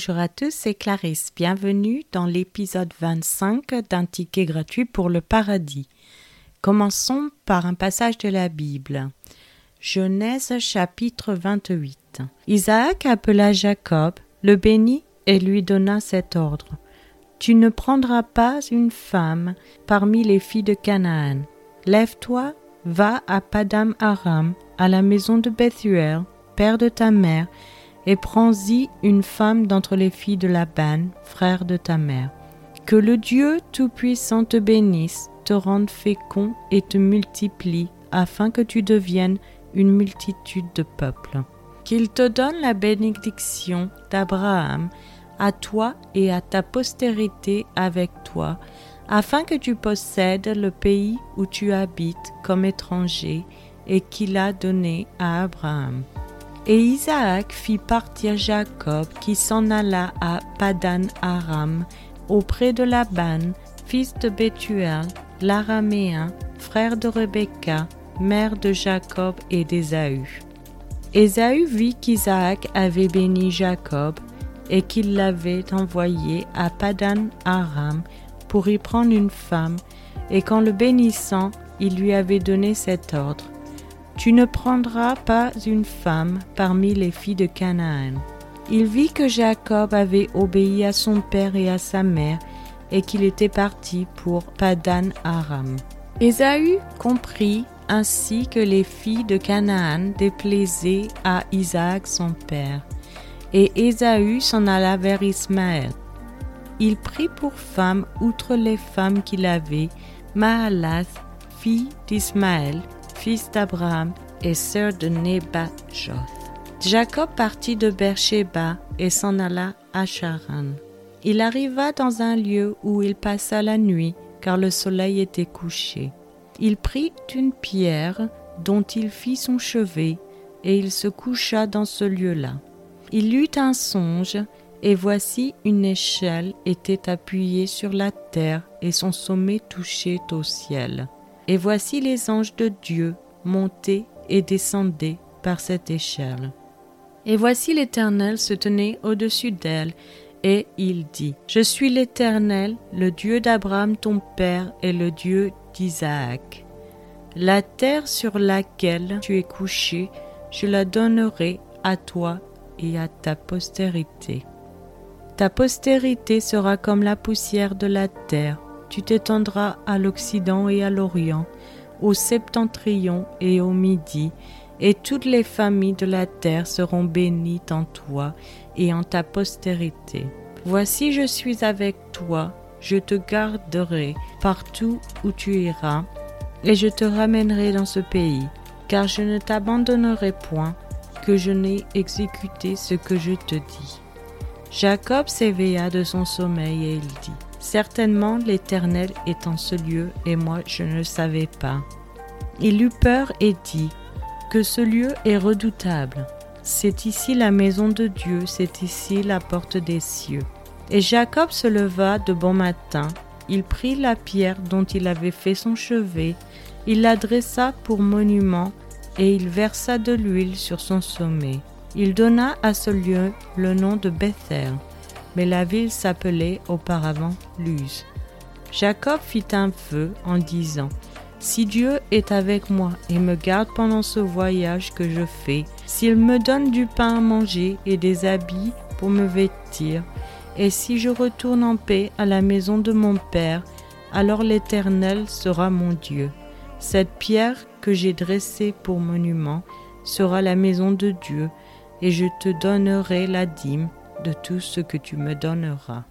Bonjour à tous, c'est Clarisse. Bienvenue dans l'épisode 25 d'un ticket gratuit pour le paradis. Commençons par un passage de la Bible. Genèse chapitre 28. Isaac appela Jacob, le bénit et lui donna cet ordre. Tu ne prendras pas une femme parmi les filles de Canaan. Lève-toi, va à Padam Aram, à la maison de Bethuel, père de ta mère, et prends-y une femme d'entre les filles de Laban, frère de ta mère. Que le Dieu Tout-Puissant te bénisse, te rende fécond et te multiplie, afin que tu deviennes une multitude de peuples. Qu'il te donne la bénédiction d'Abraham, à toi et à ta postérité avec toi, afin que tu possèdes le pays où tu habites comme étranger et qu'il a donné à Abraham. Et Isaac fit partir Jacob qui s'en alla à Padan Aram auprès de Laban, fils de Bethuel, l'araméen, frère de Rebecca, mère de Jacob et d'Ésaü. Ésaü vit qu'Isaac avait béni Jacob et qu'il l'avait envoyé à Padan Aram pour y prendre une femme, et qu'en le bénissant, il lui avait donné cet ordre. Tu ne prendras pas une femme parmi les filles de Canaan. Il vit que Jacob avait obéi à son père et à sa mère, et qu'il était parti pour Padan Aram. Ésaü comprit ainsi que les filles de Canaan déplaisaient à Isaac son père. Et Ésaü s'en alla vers Ismaël. Il prit pour femme, outre les femmes qu'il avait, Mahalath, fille d'Ismaël, fils d'Abraham et sœur de Nebajoth. Jacob partit de Beersheba et s'en alla à Charan. Il arriva dans un lieu où il passa la nuit, car le soleil était couché. Il prit une pierre dont il fit son chevet, et il se coucha dans ce lieu-là. Il eut un songe, et voici une échelle était appuyée sur la terre, et son sommet touchait au ciel. Et voici les anges de Dieu montaient et descendaient par cette échelle. Et voici l'Éternel se tenait au-dessus d'elle, et il dit, Je suis l'Éternel, le Dieu d'Abraham ton père et le Dieu d'Isaac. La terre sur laquelle tu es couché, je la donnerai à toi et à ta postérité. Ta postérité sera comme la poussière de la terre, tu t'étendras à l'Occident et à l'Orient, au septentrion et au midi, et toutes les familles de la terre seront bénies en toi et en ta postérité. Voici je suis avec toi, je te garderai partout où tu iras, et je te ramènerai dans ce pays, car je ne t'abandonnerai point, que je n'ai exécuté ce que je te dis. Jacob s'éveilla de son sommeil et il dit, Certainement l'Éternel est en ce lieu et moi je ne le savais pas. Il eut peur et dit, Que ce lieu est redoutable. C'est ici la maison de Dieu, c'est ici la porte des cieux. Et Jacob se leva de bon matin, il prit la pierre dont il avait fait son chevet, il la dressa pour monument, et il versa de l'huile sur son sommet. Il donna à ce lieu le nom de Bethel mais la ville s'appelait auparavant Luz. Jacob fit un vœu en disant Si Dieu est avec moi et me garde pendant ce voyage que je fais, s'il me donne du pain à manger et des habits pour me vêtir, et si je retourne en paix à la maison de mon Père, alors l'Éternel sera mon Dieu. Cette pierre que j'ai dressée pour monument sera la maison de Dieu, et je te donnerai la dîme de tout ce que tu me donneras.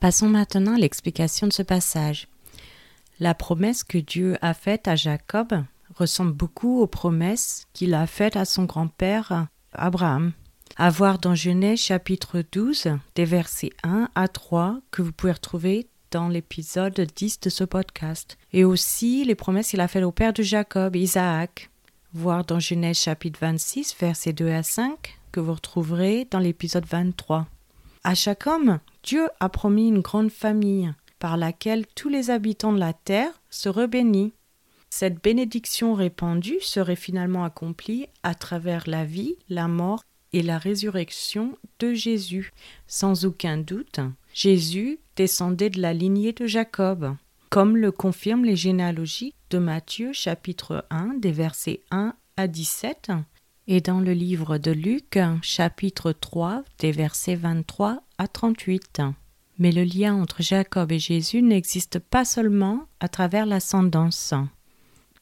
Passons maintenant à l'explication de ce passage. La promesse que Dieu a faite à Jacob ressemble beaucoup aux promesses qu'il a faites à son grand-père Abraham. À voir dans Genèse chapitre 12, des versets 1 à 3 que vous pouvez retrouver dans l'épisode 10 de ce podcast. Et aussi les promesses qu'il a faites au père de Jacob, Isaac. Voir dans Genèse chapitre 26, versets 2 à 5, que vous retrouverez dans l'épisode 23. À chaque homme, Dieu a promis une grande famille par laquelle tous les habitants de la terre seraient bénis. Cette bénédiction répandue serait finalement accomplie à travers la vie, la mort et la résurrection de Jésus. Sans aucun doute, Jésus descendait de la lignée de Jacob, comme le confirment les généalogies de Matthieu chapitre 1 des versets 1 à 17 et dans le livre de Luc chapitre 3 des versets 23 à 38. Mais le lien entre Jacob et Jésus n'existe pas seulement à travers l'ascendance.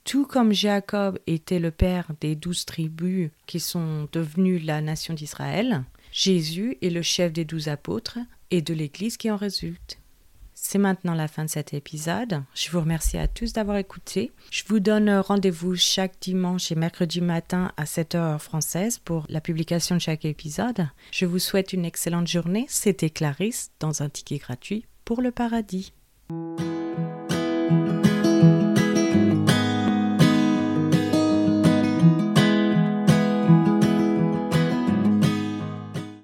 Tout comme Jacob était le père des douze tribus qui sont devenues la nation d'Israël, Jésus est le chef des douze apôtres et de l'Église qui en résulte. C'est maintenant la fin de cet épisode. Je vous remercie à tous d'avoir écouté. Je vous donne rendez-vous chaque dimanche et mercredi matin à 7h française pour la publication de chaque épisode. Je vous souhaite une excellente journée. C'était Clarisse dans un ticket gratuit pour le paradis.